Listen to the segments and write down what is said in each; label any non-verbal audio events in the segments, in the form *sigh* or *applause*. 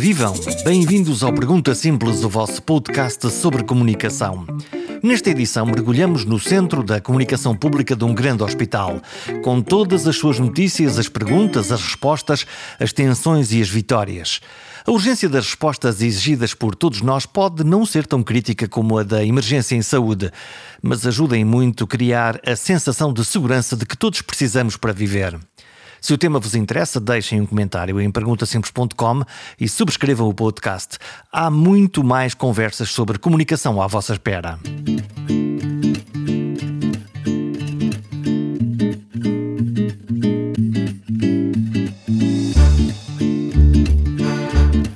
Vivam! Bem-vindos ao Pergunta Simples, o vosso podcast sobre comunicação. Nesta edição, mergulhamos no centro da comunicação pública de um grande hospital, com todas as suas notícias, as perguntas, as respostas, as tensões e as vitórias. A urgência das respostas exigidas por todos nós pode não ser tão crítica como a da emergência em saúde, mas ajuda em muito a criar a sensação de segurança de que todos precisamos para viver. Se o tema vos interessa, deixem um comentário em perguntasimples.com e subscrevam o podcast. Há muito mais conversas sobre comunicação à vossa espera.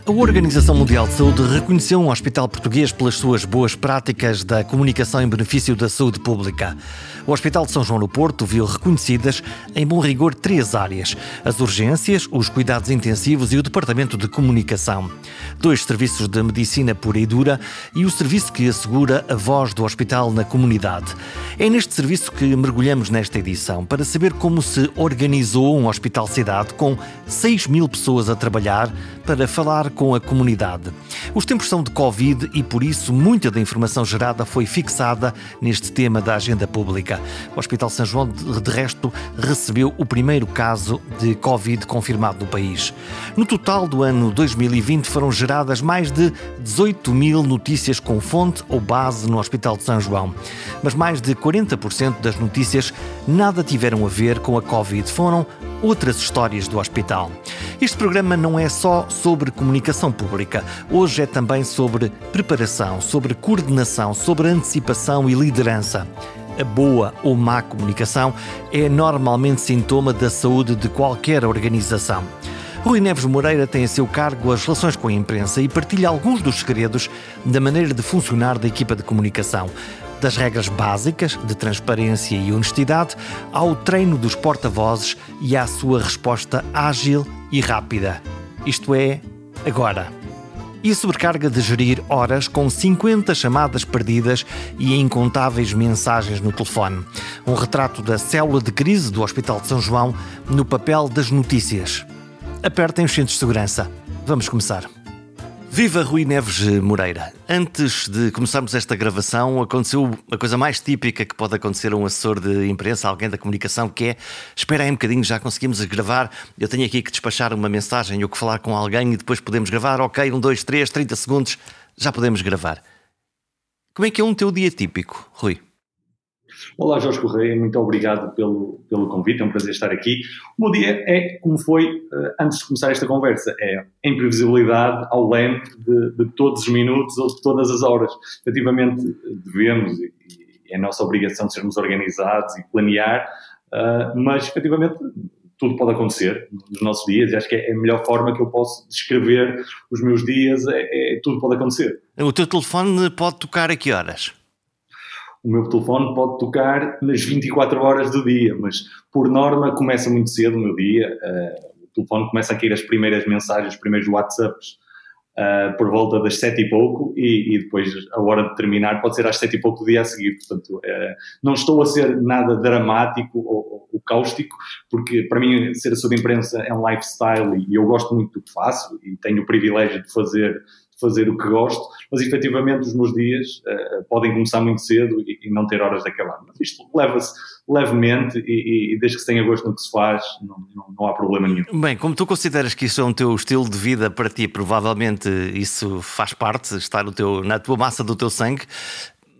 A Organização Mundial de Saúde reconheceu um hospital português pelas suas boas práticas da comunicação em benefício da saúde pública. O Hospital de São João no Porto viu reconhecidas, em bom rigor, três áreas: as urgências, os cuidados intensivos e o Departamento de Comunicação. Dois serviços de medicina pura e dura e o serviço que assegura a voz do hospital na comunidade. É neste serviço que mergulhamos nesta edição para saber como se organizou um hospital-cidade com 6 mil pessoas a trabalhar para falar com a comunidade. Os tempos são de Covid e, por isso, muita da informação gerada foi fixada neste tema da agenda pública. O Hospital São João, de resto, recebeu o primeiro caso de Covid confirmado no país. No total do ano 2020 foram geradas mais de 18 mil notícias com fonte ou base no Hospital de São João. Mas mais de 40% das notícias nada tiveram a ver com a Covid. Foram outras histórias do hospital. Este programa não é só sobre comunicação pública. Hoje é também sobre preparação, sobre coordenação, sobre antecipação e liderança. A boa ou má comunicação é normalmente sintoma da saúde de qualquer organização. Rui Neves Moreira tem a seu cargo as relações com a imprensa e partilha alguns dos segredos da maneira de funcionar da equipa de comunicação das regras básicas de transparência e honestidade ao treino dos porta-vozes e à sua resposta ágil e rápida. Isto é, agora. E sobrecarga de gerir horas com 50 chamadas perdidas e incontáveis mensagens no telefone. Um retrato da célula de crise do Hospital de São João no papel das notícias. Apertem os cintos de segurança. Vamos começar. Viva Rui Neves Moreira. Antes de começarmos esta gravação, aconteceu a coisa mais típica que pode acontecer a um assessor de imprensa, alguém da comunicação, que é espera aí um bocadinho, já conseguimos gravar. Eu tenho aqui que despachar uma mensagem ou que falar com alguém e depois podemos gravar. Ok, um, dois, três, 30 segundos, já podemos gravar. Como é que é um teu dia típico, Rui? Olá, Jorge Correia, muito obrigado pelo, pelo convite, é um prazer estar aqui. O meu dia é como foi uh, antes de começar esta conversa, é imprevisibilidade ao leme de, de, todos os minutos ou de todas as horas. Efetivamente, devemos, e, é nossa obrigação sermos organizados e planear, uh, mas efetivamente tudo pode acontecer nos nossos dias e acho que é a melhor forma que eu posso descrever os meus dias, é, é tudo pode acontecer. O teu telefone pode tocar a que horas? O meu telefone pode tocar nas 24 horas do dia, mas por norma começa muito cedo o meu dia. Uh, o telefone começa a cair as primeiras mensagens, os primeiros WhatsApps uh, por volta das 7 e pouco e, e, depois a hora de terminar pode ser às 7 e pouco do dia a seguir. Portanto, uh, não estou a ser nada dramático ou, ou, cáustico, porque para mim ser a sua imprensa é um lifestyle e eu gosto muito do que faço e tenho o privilégio de fazer fazer o que gosto, mas efetivamente os meus dias uh, podem começar muito cedo e, e, não ter horas de acabar. Mas isto leva-se levemente e, e, desde que se tenha gosto no que se faz, não, não, não, há problema nenhum. Bem, como tu consideras que isso é um teu estilo de vida para ti, provavelmente isso faz parte, está no teu, na tua massa do teu sangue,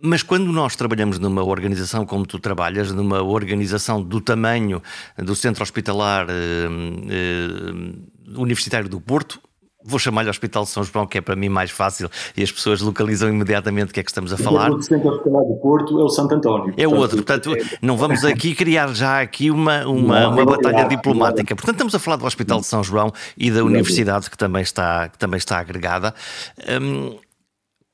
mas quando nós trabalhamos numa organização como tu trabalhas, numa organização do tamanho do Centro Hospitalar eh, eh, Universitário do Porto, vou chamar-lhe Hospital de São João, que é para mim mais fácil e as pessoas localizam imediatamente o que é que estamos a falar. O centro hospitalar do Porto é o Santo António. É o outro, portanto, é... não vamos aqui criar já aqui uma, uma, não, uma é batalha é diplomática. Portanto, estamos a falar do Hospital de São João e da Universidade, que também está, que também está agregada. Hum,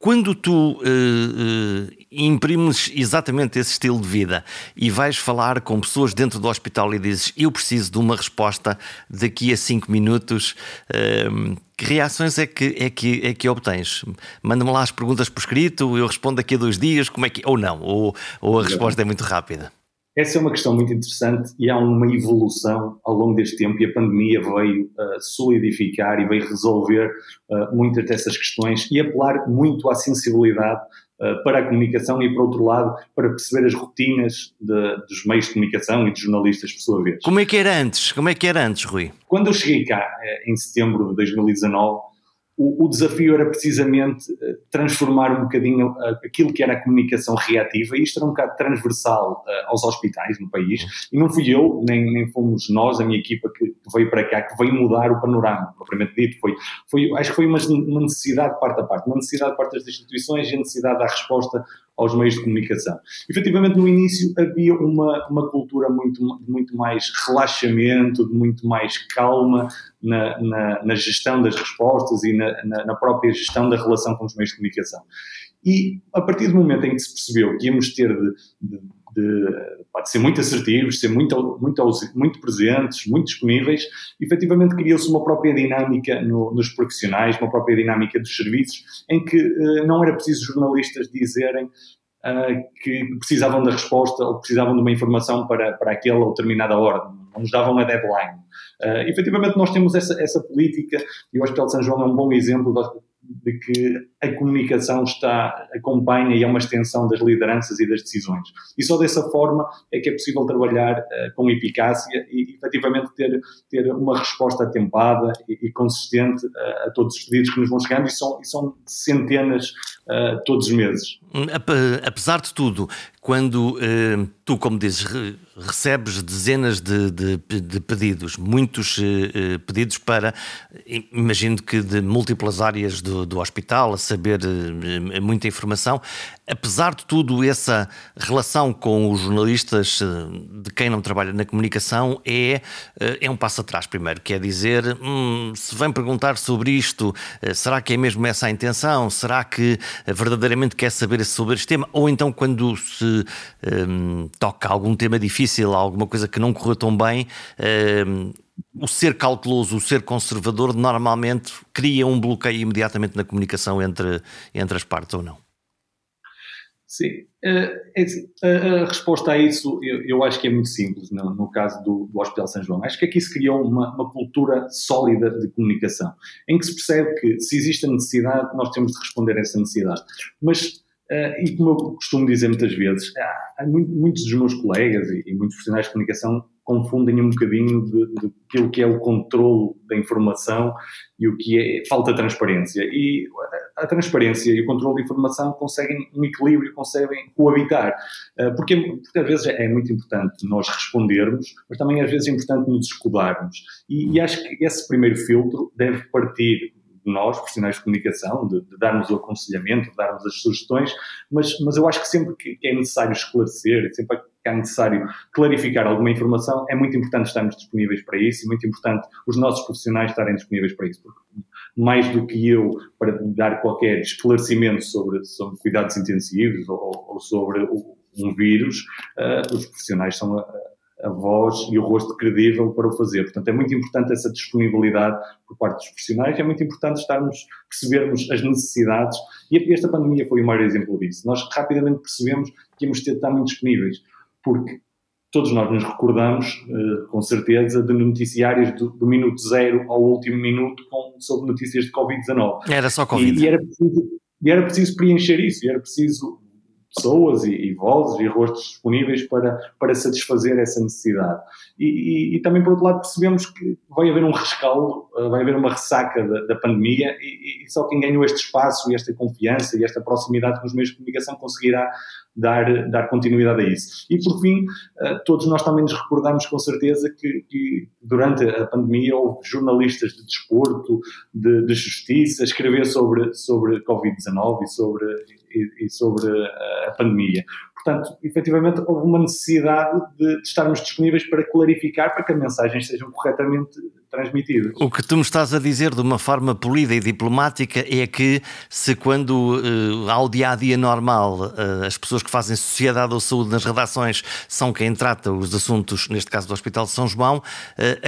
quando tu uh, uh, imprimes exatamente esse estilo de vida e vais falar com pessoas dentro do hospital e dizes eu preciso de uma resposta daqui a cinco minutos, uh, que reações é que, é que, é que obtens? Manda-me lá as perguntas por escrito, eu respondo daqui a dois dias, como é que. Ou não, ou, ou a resposta é muito rápida. Essa é uma questão muito interessante e há uma evolução ao longo deste tempo e a pandemia veio uh, solidificar e veio resolver uh, muitas dessas questões e apelar muito à sensibilidade para a comunicação e, por outro lado, para perceber as rotinas de, dos meios de comunicação e dos jornalistas, por sua vez. Como é que era antes? Como é que era antes, Rui? Quando eu cheguei cá, em setembro de 2019, o, o, desafio era precisamente eh, transformar um bocadinho eh, aquilo que era a comunicação reativa, e isto era um bocado transversal uh, aos hospitais no país, e não fui eu, nem, nem fomos nós, a minha equipa que, veio para cá, que veio mudar o panorama, propriamente dito, foi, foi, acho que foi uma, uma necessidade parte a parte, uma necessidade parte das instituições e a necessidade da resposta aos meios de comunicação. Efetivamente, no início havia uma, uma cultura muito, muito mais relaxamento, de muito mais calma na, na, na gestão das respostas e na, na, própria gestão da relação com os meios de comunicação. E a partir do momento em que se percebeu que íamos ter de, de de, de, ser muito assertivos, ser muito, muito, muito presentes, muito disponíveis, efetivamente criou-se uma própria dinâmica no, nos profissionais, uma própria dinâmica dos serviços, em que uh, não era preciso jornalistas dizerem uh, que precisavam da resposta ou precisavam de uma informação para, para aquela ou determinada hora, não nos davam a deadline. Uh, efetivamente nós temos essa, essa política e o Hospital de São João é um bom exemplo de que a comunicação está, acompanha e é uma extensão das lideranças e das decisões. E só dessa forma é que é possível trabalhar uh, com eficácia e efetivamente ter, ter uma resposta atempada e, e consistente uh, a todos os pedidos que nos vão chegando e são, e são centenas uh, todos os meses. Apesar de tudo, quando tu, como dizes, recebes dezenas de, de, de pedidos, muitos pedidos para, imagino que de múltiplas áreas do, do hospital, a saber eh, muita informação. Apesar de tudo, essa relação com os jornalistas eh, de quem não trabalha na comunicação é, eh, é um passo atrás, primeiro. Quer dizer, hum, se vem perguntar sobre isto, será que é mesmo essa a intenção? Será que verdadeiramente quer saber sobre este tema? Ou então, quando se hum, toca algum tema difícil, alguma coisa que não correu tão bem, hum, o ser cauteloso, o ser conservador, normalmente cria um bloqueio imediatamente na comunicação entre, entre as partes ou não? Sim, eh, é a, resposta a isso eu, eu, acho que é muito simples no, no caso do, do, Hospital São João. Acho que aqui se criou uma, uma, cultura sólida de comunicação, em que se percebe que se existe a necessidade, nós temos de responder a essa necessidade. Mas, uh, e como eu costumo dizer muitas vezes, há, há muitos dos meus colegas e, e muitos profissionais de comunicação confundem um bocadinho de, de que é o controle da informação e o que é falta de transparência. E a, a transparência e o controle da informação conseguem um equilíbrio, conseguem coabitar. Uh, porque, porque às vezes é muito importante nós respondermos, mas também às vezes é importante nos escudarmos. E, e acho que esse primeiro filtro deve partir de nós, profissionais de comunicação, de, de, darmos o aconselhamento, de darmos as sugestões, mas, mas eu acho que sempre que, é necessário esclarecer, sempre que é necessário clarificar alguma informação, é muito importante estarmos disponíveis para isso e muito importante os nossos profissionais estarem disponíveis para isso, porque mais do que eu para dar qualquer esclarecimento sobre, sobre cuidados intensivos ou, ou sobre um vírus, uh, os profissionais são a, a voz e o rosto credível para o fazer. Portanto, é muito importante essa disponibilidade por parte dos profissionais, é muito importante estarmos, percebermos as necessidades, e esta pandemia foi o maior exemplo disso. Nós rapidamente percebemos que íamos ter de estar muito disponíveis porque todos nós nos recordamos, uh, com certeza, de noticiários do, do, minuto zero ao último minuto com, sobre notícias de Covid-19. Era só Covid. E, e, era preciso, e era preciso preencher isso, e era preciso pessoas e, e, vozes e rostos disponíveis para, para satisfazer essa necessidade. E, e, e, também, por outro lado, percebemos que vai haver um rescaldo, eh, vai haver uma ressaca da, da pandemia e, só quem ganhou este espaço e esta confiança e esta proximidade com os meios de comunicação conseguirá dar, dar continuidade a isso. E por fim, eh, todos nós também nos recordamos com certeza que, que durante a pandemia houve jornalistas de desporto, de, de justiça, escrever sobre, sobre Covid-19 e sobre, e, e sobre a pandemia. Portanto, efetivamente, houve uma necessidade de, de, estarmos disponíveis para clarificar, para que as mensagens sejam corretamente transmitidas. O que tu me estás a dizer de uma forma polida e diplomática é que, se quando uh, ao dia a dia normal uh, as pessoas que fazem sociedade ou saúde nas redações são quem trata os assuntos, neste caso do Hospital de São João, uh,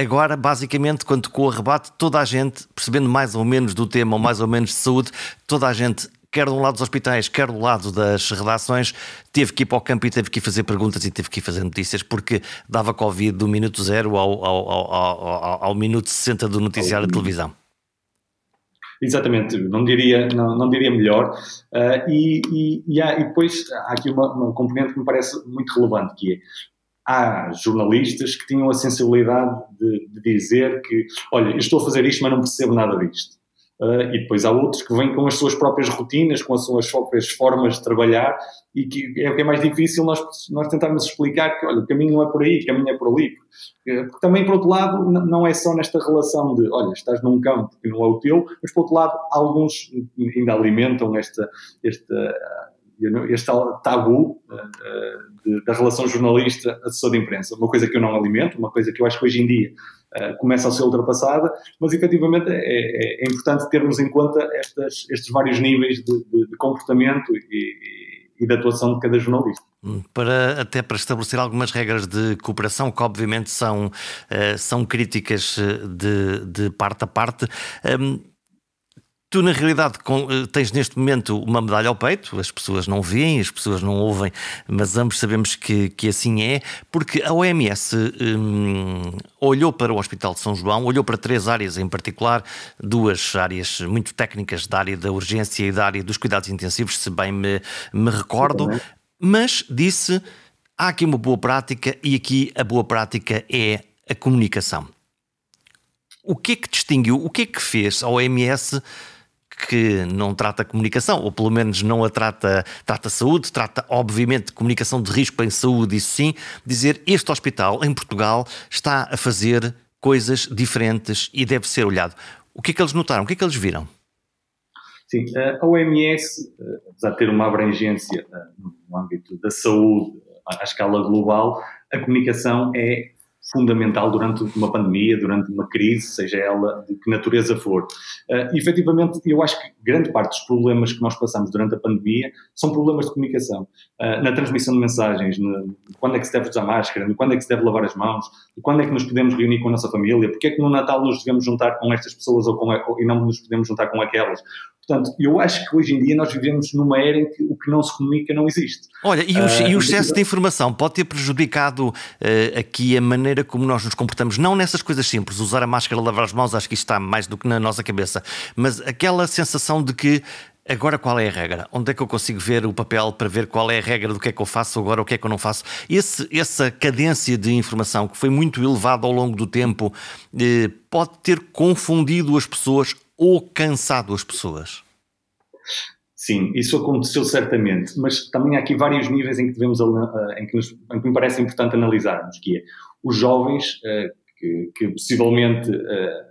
agora, basicamente, quando com o rebate, toda a gente, percebendo mais ou menos do tema ou mais ou menos de saúde, toda a gente quer do lado dos hospitais, quer do lado das redações, teve que ir para o campo e teve que ir fazer perguntas e teve que ir fazer notícias, porque dava Covid do minuto zero ao, ao, ao, ao minuto 60 do noticiário de televisão. Exatamente, não diria, não, não diria melhor. Uh, e, e, e, há, e, depois há aqui uma, uma componente que me parece muito relevante, que é há jornalistas que tinham a sensibilidade de, de, dizer que, olha, eu estou a fazer isto, mas não percebo nada disto. Uh, e depois há outros que vêm com as suas próprias rotinas, com as suas próprias formas de trabalhar e que é o que é mais difícil nós, nós tentarmos explicar que, olha, o caminho não é por aí, o caminho é por ali. Porque, porque também, por outro lado, não é só nesta relação de, olha, estás num campo que não é o teu, mas por outro lado, alguns ainda alimentam esta, esta este tabu uh, da relação jornalista-assessor de imprensa. Uma coisa que eu não alimento, uma coisa que eu acho que hoje em dia uh, começa a ser ultrapassada, mas efetivamente é, é, é importante termos em conta estas, estes vários níveis de, de, de comportamento e, e, de atuação de cada jornalista. Hum, para, até para estabelecer algumas regras de cooperação que obviamente são, uh, são críticas de, de parte a parte. Um, Tu, na realidade, eh, tens neste momento uma medalha ao peito, as pessoas não veem, as pessoas não ouvem, mas ambos sabemos que, que assim é, porque a OMS hum, olhou para o Hospital de São João, olhou para três áreas em particular, duas áreas muito técnicas, da área da urgência e da área dos cuidados intensivos, se bem me, me recordo, mas disse: há aqui uma boa prática e aqui a boa prática é a comunicação. O que é que distinguiu, o que é que fez a OMS? Que não trata comunicação, ou pelo menos não a trata, trata saúde, trata obviamente comunicação de risco em saúde, isso sim, dizer este hospital em Portugal está a fazer coisas diferentes e deve ser olhado. O que é que eles notaram? O que é que eles viram? Sim, a OMS, apesar de ter uma abrangência eh, no âmbito da saúde à escala global, a comunicação é fundamental durante uma pandemia, durante uma crise, seja ela de que natureza for. Uh, efetivamente, eu acho que grande parte dos problemas que nós passamos durante a pandemia são problemas de comunicação. Uh, na transmissão de mensagens, no, quando é que se deve usar máscara, no quando é que se deve lavar as mãos, quando é que nos podemos reunir com a nossa família, porque é que no Natal nos devemos juntar com estas pessoas ou com, ou, e não nos podemos juntar com aquelas. Portanto, eu acho que hoje em dia nós vivemos numa era em que o que não se comunica não existe. Olha, e o, uh, e o excesso de informação pode ter prejudicado aqui a maneira como nós nos comportamos, não nessas coisas simples, usar a máscara, lavar as mãos, acho que isto está mais do que na nossa cabeça, mas aquela sensação de que Agora qual é a regra? Onde é que eu consigo ver o papel para ver qual é a regra do que é que eu faço agora, o que é que eu não faço? Esse, essa cadência de informação que foi muito elevada ao longo do tempo eh, pode ter confundido as pessoas ou cansado as pessoas? Sim, isso aconteceu certamente, mas também há aqui vários níveis em que devemos, eh, em que, nos, em que me parece importante analisarmos, que é os jovens uh, que, que, possivelmente uh,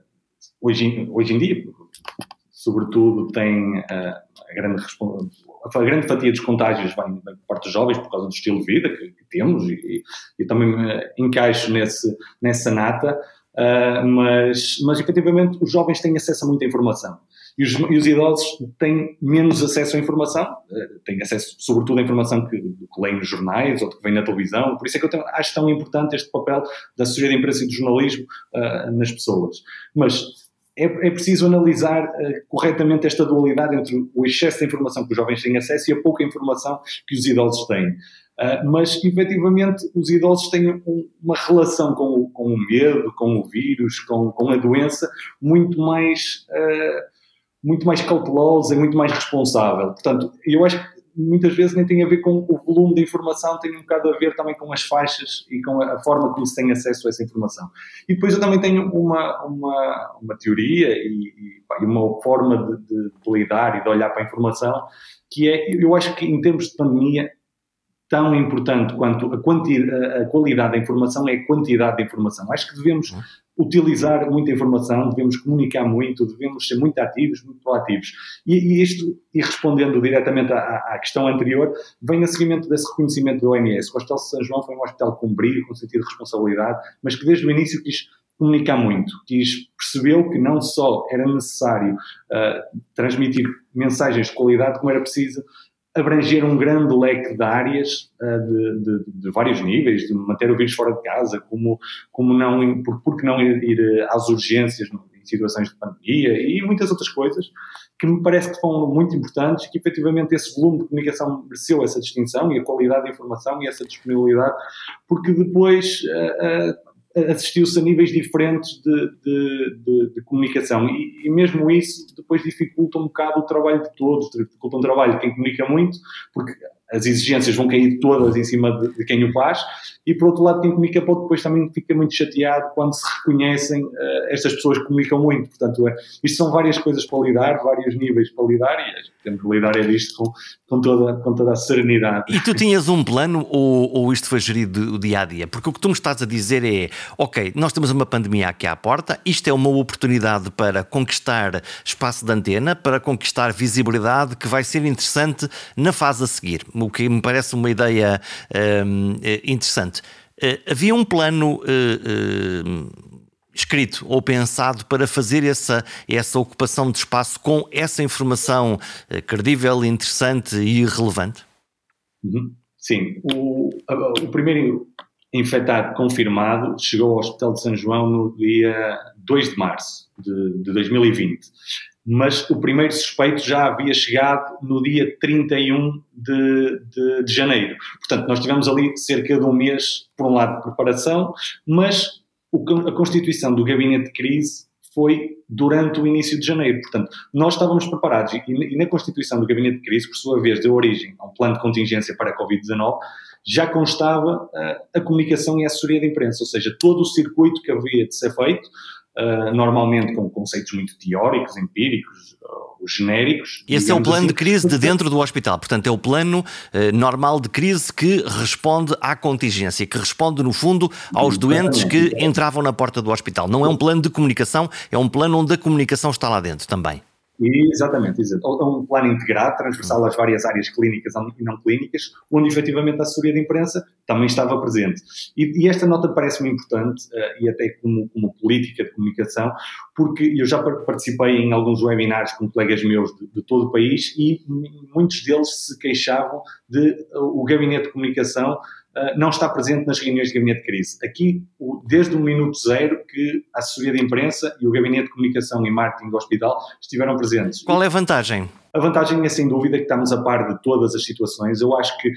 hoje, hoje em dia, sobretudo, têm uh, a, grande a grande fatia dos contágios vem, vem por parte dos jovens por causa do estilo de vida que, que temos e, e, também me encaixo nesse, nessa nata, mas, mas efetivamente os jovens têm acesso a muita informação. E os, e os idosos têm menos acesso à informação, uh, têm acesso sobretudo à informação que, que leem nos jornais ou que vem na televisão. Por isso é que eu tenho, acho tão importante este papel da assessoria de imprensa e do jornalismo uh, nas pessoas. Mas é, é preciso analisar corretamente esta dualidade entre o excesso de informação que os jovens têm acesso e a pouca informação que os idosos têm. Uh, mas efetivamente os idosos têm um, uma relação com o, com o, medo, com o vírus, com, com a doença muito mais, uh, muito mais cautelosa e muito mais responsável. Portanto, eu acho que muitas vezes nem tem a ver com o volume de informação, tem um bocado a ver também com as faixas e com a, forma como se tem acesso a essa informação. E depois eu também tenho uma, uma, uma teoria e, e, uma forma de, de, de lidar e de olhar para a informação que é, eu acho que em tempos de pandemia tão importante quanto a, a, qualidade da informação é a quantidade de informação. Acho que devemos uhum. Utilizar muita informação, devemos comunicar muito, devemos ser muito ativos, muito proativos. E, e isto, e respondendo diretamente à, à, questão anterior, vem a seguimento desse reconhecimento da OMS. O Hospital de São João foi um hospital com brilho, com sentido de responsabilidade, mas que desde o início quis comunicar muito, quis, percebeu que não só era necessário uh, transmitir mensagens de qualidade, como era preciso abranger um grande leque de áreas uh, de, de, de, vários níveis, de manter o vírus fora de casa, como, como não, por, por que não ir, ir às urgências, em situações de pandemia e muitas outras coisas que me parece que foram muito importantes, que efetivamente esse volume de comunicação mereceu essa distinção e a qualidade da informação e essa disponibilidade, porque depois uh, uh, assistiu-se a níveis diferentes de, de, de, de comunicação. E, e, mesmo isso depois dificulta um bocado o trabalho de todos, dificulta um trabalho de quem comunica muito, porque as exigências vão cair todas em cima de, de, quem o faz, e por outro lado, quem comunica pouco depois também fica muito chateado quando se reconhecem uh, estas pessoas que comunicam muito. Portanto, é, isto são várias coisas para lidar, vários níveis para lidar, e temos que lidar é disto com, com, toda, com toda a serenidade. E tu tinhas um plano ou, ou isto foi gerido dia a dia? Porque o que tu me estás a dizer é: ok, nós temos uma pandemia aqui à porta, isto é uma oportunidade para conquistar espaço de antena, para conquistar visibilidade que vai ser interessante na fase a seguir o que me parece uma ideia uh, interessante. Uh, havia um plano uh, escrito ou pensado para fazer essa, essa ocupação de espaço com essa informação credível, interessante e relevante? Uhum. Sim. O, o primeiro infectado confirmado chegou ao Hospital de São João no dia 2 de março de, de 2020 mas o primeiro suspeito já havia chegado no dia 31 de, de, de, janeiro. Portanto, nós tivemos ali cerca de um mês, por um lado, de preparação, mas o, a constituição do gabinete de crise foi durante o início de janeiro. Portanto, nós estávamos preparados e, e na constituição do gabinete de crise, por sua vez, deu origem a um plano de contingência para a Covid-19, já constava uh, a comunicação e a assessoria de imprensa, ou seja, todo o circuito que havia de ser feito, uh, normalmente com conceitos muito teóricos, empíricos, uh, os genéricos. Esse é o plano assim. de crise de dentro do hospital, portanto é o plano uh, normal de crise que responde à contingência, que responde no fundo aos doentes que entravam na porta do hospital. Não é um plano de comunicação, é um plano onde a comunicação está lá dentro também. Exatamente, exatamente. É um plano integrado, transversal às várias áreas clínicas e não clínicas, onde efetivamente a assessoria de imprensa também estava presente. E, e esta nota parece-me importante, uh, e até como, como, política de comunicação, porque eu já participei em alguns webinars com colegas meus de, de todo o país e muitos deles se queixavam de uh, o gabinete de comunicação não está presente nas reuniões de gabinete de crise. Aqui, desde o minuto zero, que a assessoria de imprensa e o gabinete de comunicação e marketing do hospital estiveram presentes. Qual é a vantagem? A vantagem é, sem dúvida, que estamos a par de todas as situações. Eu acho que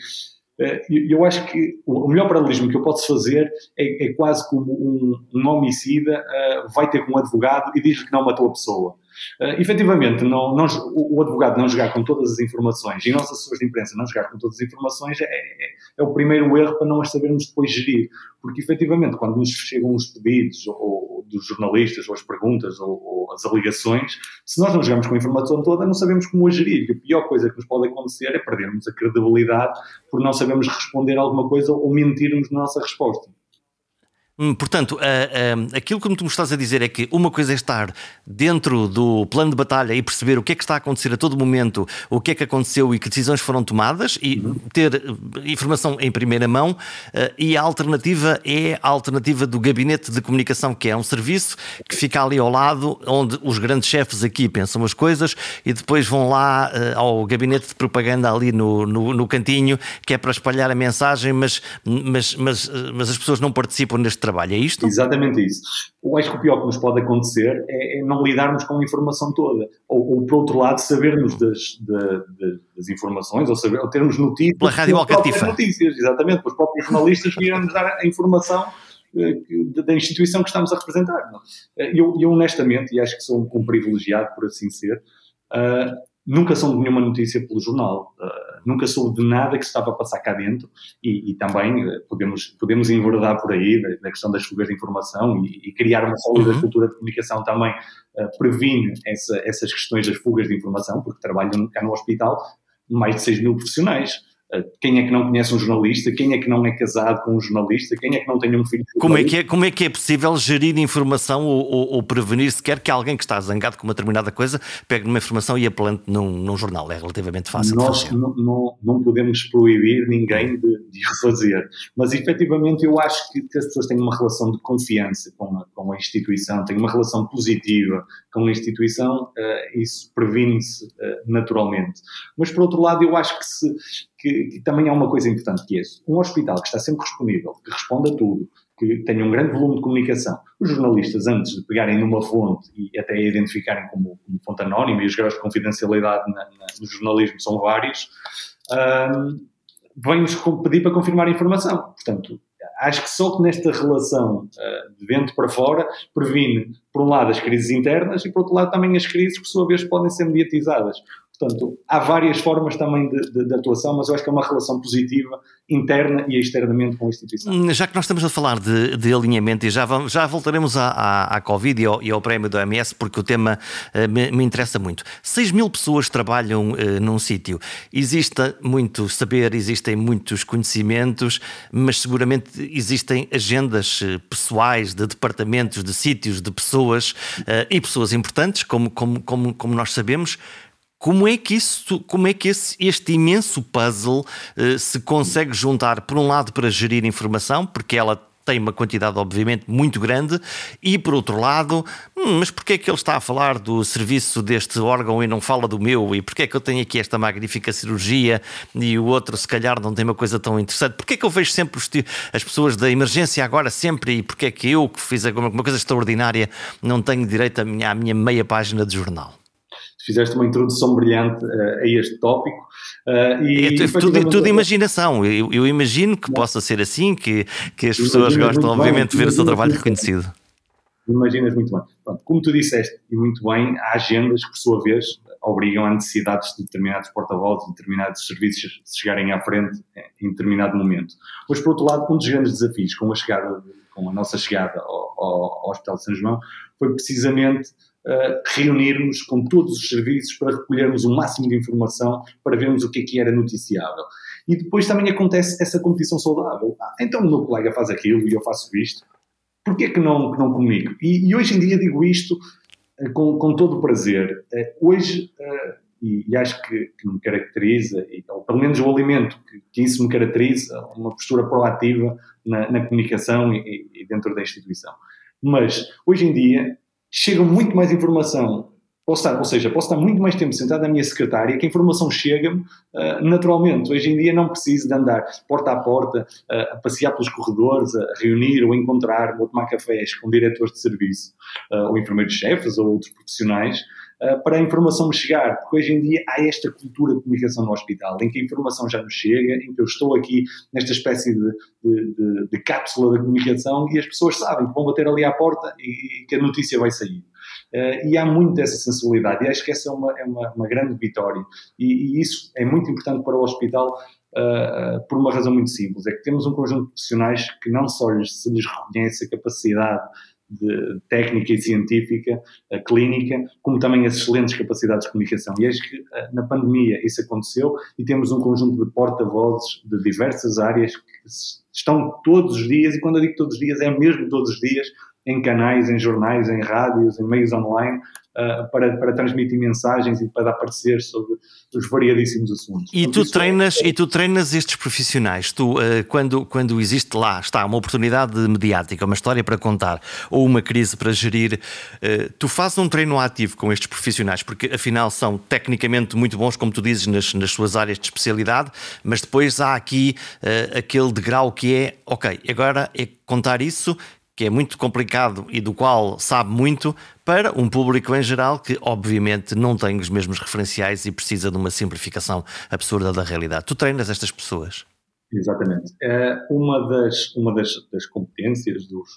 eh, eu acho que o melhor paralelismo que eu posso fazer é, é quase como um, um homicida uh, vai ter com um advogado e diz que não matou a pessoa. Uh, efetivamente, não, não, o, advogado não jogar com todas as informações e nós, assessores de imprensa, não jogar com todas as informações é, é, é, o primeiro erro para não as sabermos depois gerir. Porque, efetivamente, quando nos chegam os pedidos ou, dos jornalistas, ou as perguntas, ou, ou, as alegações, se nós não jogamos com a informação toda, não sabemos como a gerir. E a pior coisa que nos pode acontecer é perdermos a credibilidade por não sabermos responder alguma coisa ou mentirmos na nossa resposta. Hum, portanto, aquilo que tu me estás a dizer é que uma coisa é estar dentro do plano de batalha e perceber o que é que está a acontecer a todo momento, o que é que aconteceu e que decisões foram tomadas e uhum. ter eh, informação em primeira mão. Uh, e a alternativa é a alternativa do gabinete de comunicação, que é um serviço que fica ali ao lado, onde os grandes chefes aqui pensam as coisas e depois vão lá ao gabinete de propaganda ali no, no, no, cantinho, que é para espalhar a mensagem, mas, mas, mas, mas as pessoas não participam neste trabalho, é isto? Exatamente isso. Eu acho que o pior que nos pode acontecer é, é não lidarmos com a informação toda. Ou, ou por outro lado, sabermos das, das informações, ou, saber, ou termos notícias. Pela rádio Alcatifa. notícias, exatamente. Os próprios jornalistas virem-nos dar a informação eh, da instituição que estamos a representar. Eh, eu, eu, honestamente, e acho que sou um, privilegiado por assim ser, uh, nunca soube de nenhuma notícia pelo jornal, uh, nunca soube de nada que se estava a passar cá dentro e, e também uh, podemos, podemos enverdar por aí da, da, questão das fugas de informação e, e criar uma sólida uhum. cultura de comunicação também uh, previne essa, essas questões das fugas de informação, porque trabalham cá no hospital mais de 6 mil profissionais. Eh, quem é que não conhece um jornalista, quem é que não é casado com um jornalista, quem é que não tem um filho. Como é que é, como é, que é possível gerir informação ou, ou, ou, prevenir sequer que alguém que está zangado com uma determinada coisa pegue uma informação e a plante num, num jornal? É relativamente fácil. Nós não, não, não, podemos proibir ninguém de, de o fazer, mas efetivamente eu acho que, que, as pessoas têm uma relação de confiança com a, com a instituição, têm uma relação positiva com a instituição, uh, isso previne-se uh, naturalmente. Mas por outro lado, eu acho que se que, que, também é uma coisa importante que é um hospital que está sempre disponível, que responde a tudo, que tenham um grande volume de comunicação. Os jornalistas, antes de pegarem numa fonte e até a identificarem como, como fonte anónima, e os graus de confidencialidade na, na, no jornalismo são vários, um, vêm-nos pedir para confirmar a informação. Portanto, acho que só que nesta relação uh, de vento para fora previne, por um lado, as crises internas e, por outro lado, também as crises que, por sua vez, podem ser mediatizadas. Portanto, há várias formas também de, de, de, atuação, mas eu acho que é uma relação positiva interna e externamente com a instituição. Já que nós estamos a falar de, de alinhamento e já, vamos, já voltaremos à, à, à Covid e ao, e ao, prémio do OMS, porque o tema uh, me, me, interessa muito. 6 mil pessoas trabalham uh, num sítio. Existe muito saber, existem muitos conhecimentos, mas seguramente existem agendas uh, pessoais de departamentos, de sítios, de pessoas e pessoas importantes, como, como, como, como nós sabemos. Como é que, isso, como é que esse, este imenso puzzle uh, se consegue juntar, por um lado, para gerir informação, porque ela tem uma quantidade, obviamente, muito grande, e por outro lado, hum, mas porquê é que ele está a falar do serviço deste órgão e não fala do meu? E porquê é que eu tenho aqui esta magnífica cirurgia e o outro, se calhar, não tem uma coisa tão interessante? Porquê é que eu vejo sempre as pessoas da emergência agora sempre e porquê é que eu, que fiz alguma coisa extraordinária, não tenho direito à minha, à minha meia página de jornal? Fizeste uma introdução brilhante uh, a este tópico. Uh, e, é, tudo, tudo imaginação. Eu, eu imagino que não. possa ser assim, que, que as pessoas gostam, obviamente, de ver o seu trabalho reconhecido. Imaginas muito bem. Pronto, como tu disseste, e muito bem, há agendas que, por sua vez, obrigam a necessidades de determinados porta-vozes, de determinados serviços chegarem à frente em determinado momento. Mas, por outro lado, um dos grandes desafios com a chegada, com a nossa chegada ao, ao, ao Hospital de São João, foi precisamente uh, reunirmos com todos os serviços para recolhermos o máximo de informação para vermos o que é que era noticiável. E depois também acontece essa competição saudável. Ah, então o meu colega faz aquilo e eu faço isto. Porquê que não, que não comigo? E, e hoje em dia digo isto uh, com, com todo o prazer. Uh, hoje, e, e, acho que, que, me caracteriza, e, ou pelo menos o alimento que, que, isso me caracteriza, uma postura proativa na, na comunicação e, e dentro da instituição. Mas hoje em dia chega muito mais informação. Posso estar, ou seja, posso estar muito mais tempo sentado na minha secretária, que a informação chega-me uh, naturalmente. Hoje em dia não preciso de andar porta a porta, uh, a passear pelos corredores, a reunir ou encontrar ou tomar cafés com diretores de serviço, uh, ou enfermeiros-chefes ou outros profissionais, uh, para a informação me chegar, porque hoje em dia há esta cultura de comunicação no hospital, em que a informação já nos chega, em que eu estou aqui nesta espécie de, de, de, de cápsula da comunicação e as pessoas sabem que vão bater ali à porta e, e que a notícia vai sair. Uh, e há muito dessa sensibilidade, e acho que essa é uma, é uma, uma grande vitória, e, e, isso é muito importante para o hospital uh, por uma razão muito simples, é que temos um conjunto de profissionais que não só lhes, se lhes reconhece a capacidade de técnica e científica, clínica, como também as excelentes capacidades de comunicação. E acho que eh, na pandemia isso aconteceu e temos um conjunto de porta-vozes de diversas áreas que estão todos os dias, e quando eu digo todos os dias, é mesmo todos os dias, em canais, em jornais, em rádios, em meios online, uh, para, para transmitir mensagens e para aparecer sobre os variadíssimos assuntos. E tu, treinas, é... e tu treinas estes profissionais, tu, uh, quando, quando existe lá, está uma oportunidade mediática, uma história para contar, ou uma crise para gerir, uh, tu fazes um treino ativo com estes profissionais, porque afinal são tecnicamente muito bons, como tu dizes, nas, nas suas áreas de especialidade, mas depois há aqui aquele degrau que é, ok, agora é contar isso que é muito complicado e do qual sabe muito, para um público em geral que, obviamente, não tem os mesmos referenciais e precisa de uma simplificação absurda da realidade. Tu treinas estas pessoas? Exatamente. É uma das, uma das, das competências dos,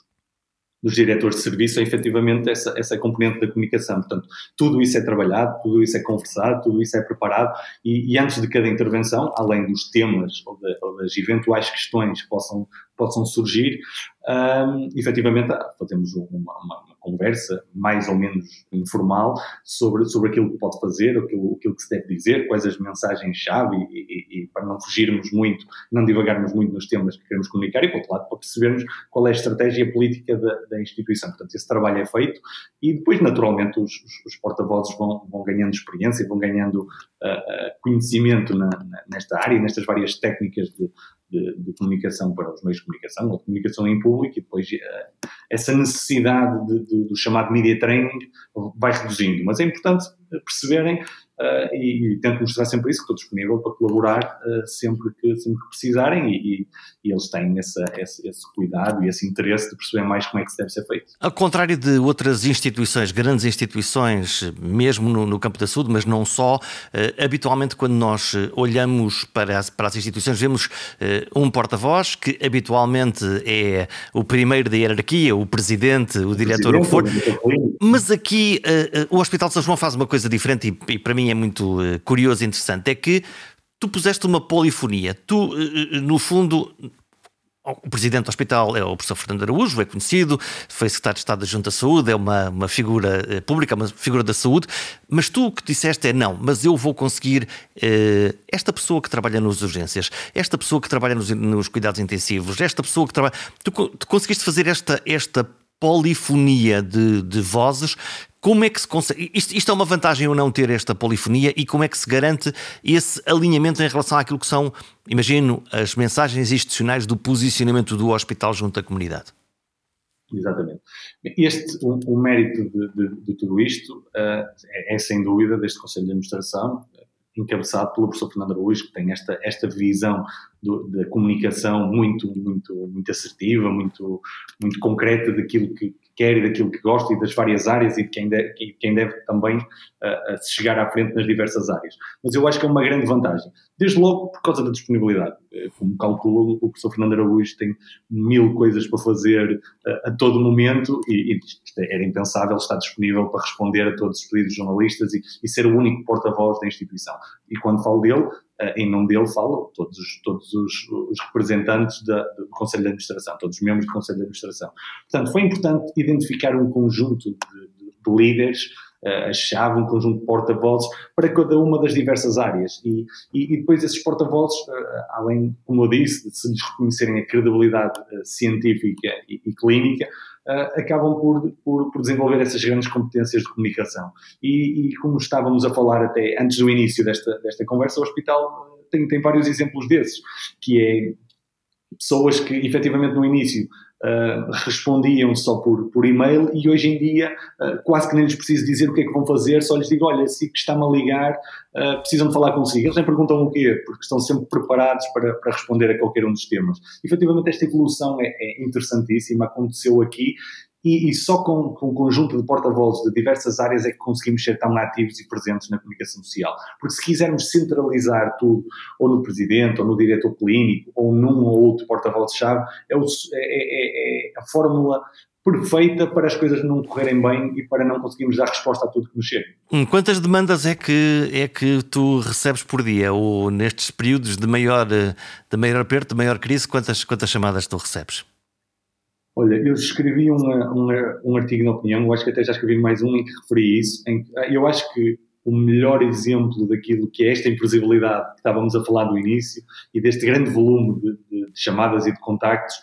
dos diretores de serviço é efetivamente essa, essa componente da comunicação. Portanto, tudo isso é trabalhado, tudo isso é conversado, tudo isso é preparado e, e antes de cada intervenção, além dos temas ou, de, ou das eventuais questões que possam possam surgir, um, efetivamente fazemos uma, uma, uma, conversa mais ou menos informal sobre, sobre aquilo que pode fazer, aquilo, aquilo que se deve dizer, quais as mensagens-chave e, e, e, para não fugirmos muito, não divagarmos muito nos temas que queremos comunicar e, por outro lado, para percebermos qual é a estratégia política da, da instituição. Portanto, esse trabalho é feito e depois, naturalmente, os, os, porta-vozes vão, vão ganhando experiência, vão ganhando uh, conhecimento na, na, nesta área, nestas várias técnicas de, de, de, comunicação para os meios de comunicação, ou de comunicação em público, e depois uh, essa necessidade de, de, do chamado media training vai reduzindo. Mas é importante perceberem uh, e, e, tento mostrar sempre isso, que estou disponível para colaborar uh, sempre, que, sempre que precisarem e, e eles têm essa, esse, esse, cuidado e esse interesse de perceber mais como é que se deve ser feito. Ao contrário de outras instituições, grandes instituições, mesmo no, no campo da saúde, mas não só, uh, habitualmente quando nós olhamos para as, para as instituições vemos um porta-voz que habitualmente é o primeiro da hierarquia, o presidente, o, o diretor, o que for. Mas aqui o Hospital de São João faz uma coisa diferente e, e para mim é muito uh, curioso e interessante, é que tu puseste uma polifonia. Tu, uh, no fundo, o presidente do hospital é o professor Fernando Araújo, é conhecido, foi secretário de Estado da Junta de Saúde, é uma, uma figura uh, pública, uma figura da saúde, mas tu o que disseste é não, mas eu vou conseguir uh, esta pessoa que trabalha nas urgências, esta pessoa que trabalha nos, nos cuidados intensivos, esta pessoa que trabalha. Tu, tu conseguiste fazer esta, esta polifonia de, de vozes como é que se consegue. Isto, isto, é uma vantagem ou não ter esta polifonia e como é que se garante esse alinhamento em relação àquilo que são, imagino, as mensagens institucionais do posicionamento do hospital junto à comunidade? Exatamente. Este, o, o mérito de, de, de, tudo isto uh, é, é, sem dúvida, deste Conselho de Administração, encabeçado pelo professor Fernando Araújo, que tem esta, esta visão da comunicação muito, muito, muito assertiva, muito, muito concreta daquilo que, quer e daquilo que gosta e das várias áreas e de quem deve, quem deve também uh, chegar à frente nas diversas áreas. Mas eu acho que é uma grande vantagem. Desde logo por causa da disponibilidade. Eh, como calculo, o professor Fernando Araújo tem mil coisas para fazer uh, a todo momento e, e é, era impensável estar disponível para responder a todos os pedidos jornalistas e, e ser o único porta-voz da instituição. E quando falo dele, em nome dele falo todos os, todos os, os representantes da, do Conselho de Administração, todos os membros do Conselho de Administração. Portanto, foi importante identificar um conjunto de, de, de líderes a chave, um conjunto de porta-vozes para cada uma das diversas áreas. E, e, e depois esses porta-vozes, além, como eu disse, de se lhes reconhecerem a credibilidade científica e, e clínica, uh, acabam por, por, por, desenvolver essas grandes competências de comunicação. E, e, como estávamos a falar até antes do início desta, desta conversa, o hospital tem, tem vários exemplos desses, que é pessoas que efetivamente no início uh, respondiam só por, por e-mail e hoje em dia uh, quase que nem lhes preciso dizer o que é que vão fazer, só lhes digo, olha, se está-me a ligar, uh, precisam de falar consigo. Eles nem perguntam o quê, porque estão sempre preparados para, para responder a qualquer um dos temas. Efetivamente esta evolução é, é interessantíssima, aconteceu aqui e, e, só com, com um conjunto de porta-vozes de diversas áreas é que conseguimos ser tão ativos e presentes na comunicação social. Porque se quisermos centralizar tudo, ou no presidente, ou no diretor clínico, ou num ou outro porta-voz-chave, é, é, é, é, a fórmula perfeita para as coisas não correrem bem e para não conseguirmos dar resposta a tudo que nos chega. Hum, quantas demandas é que, é que tu recebes por dia? Ou nestes períodos de maior, de maior aperto, de maior crise, quantas, quantas chamadas tu recebes? Olha, eu escrevi uma, uma, um artigo na opinião, eu acho que até já escrevi mais um em que referi isso. Em, ah, eu acho que o melhor exemplo daquilo que é esta imprevisibilidade que estávamos a falar no início e deste grande volume de, de, de chamadas e de contactos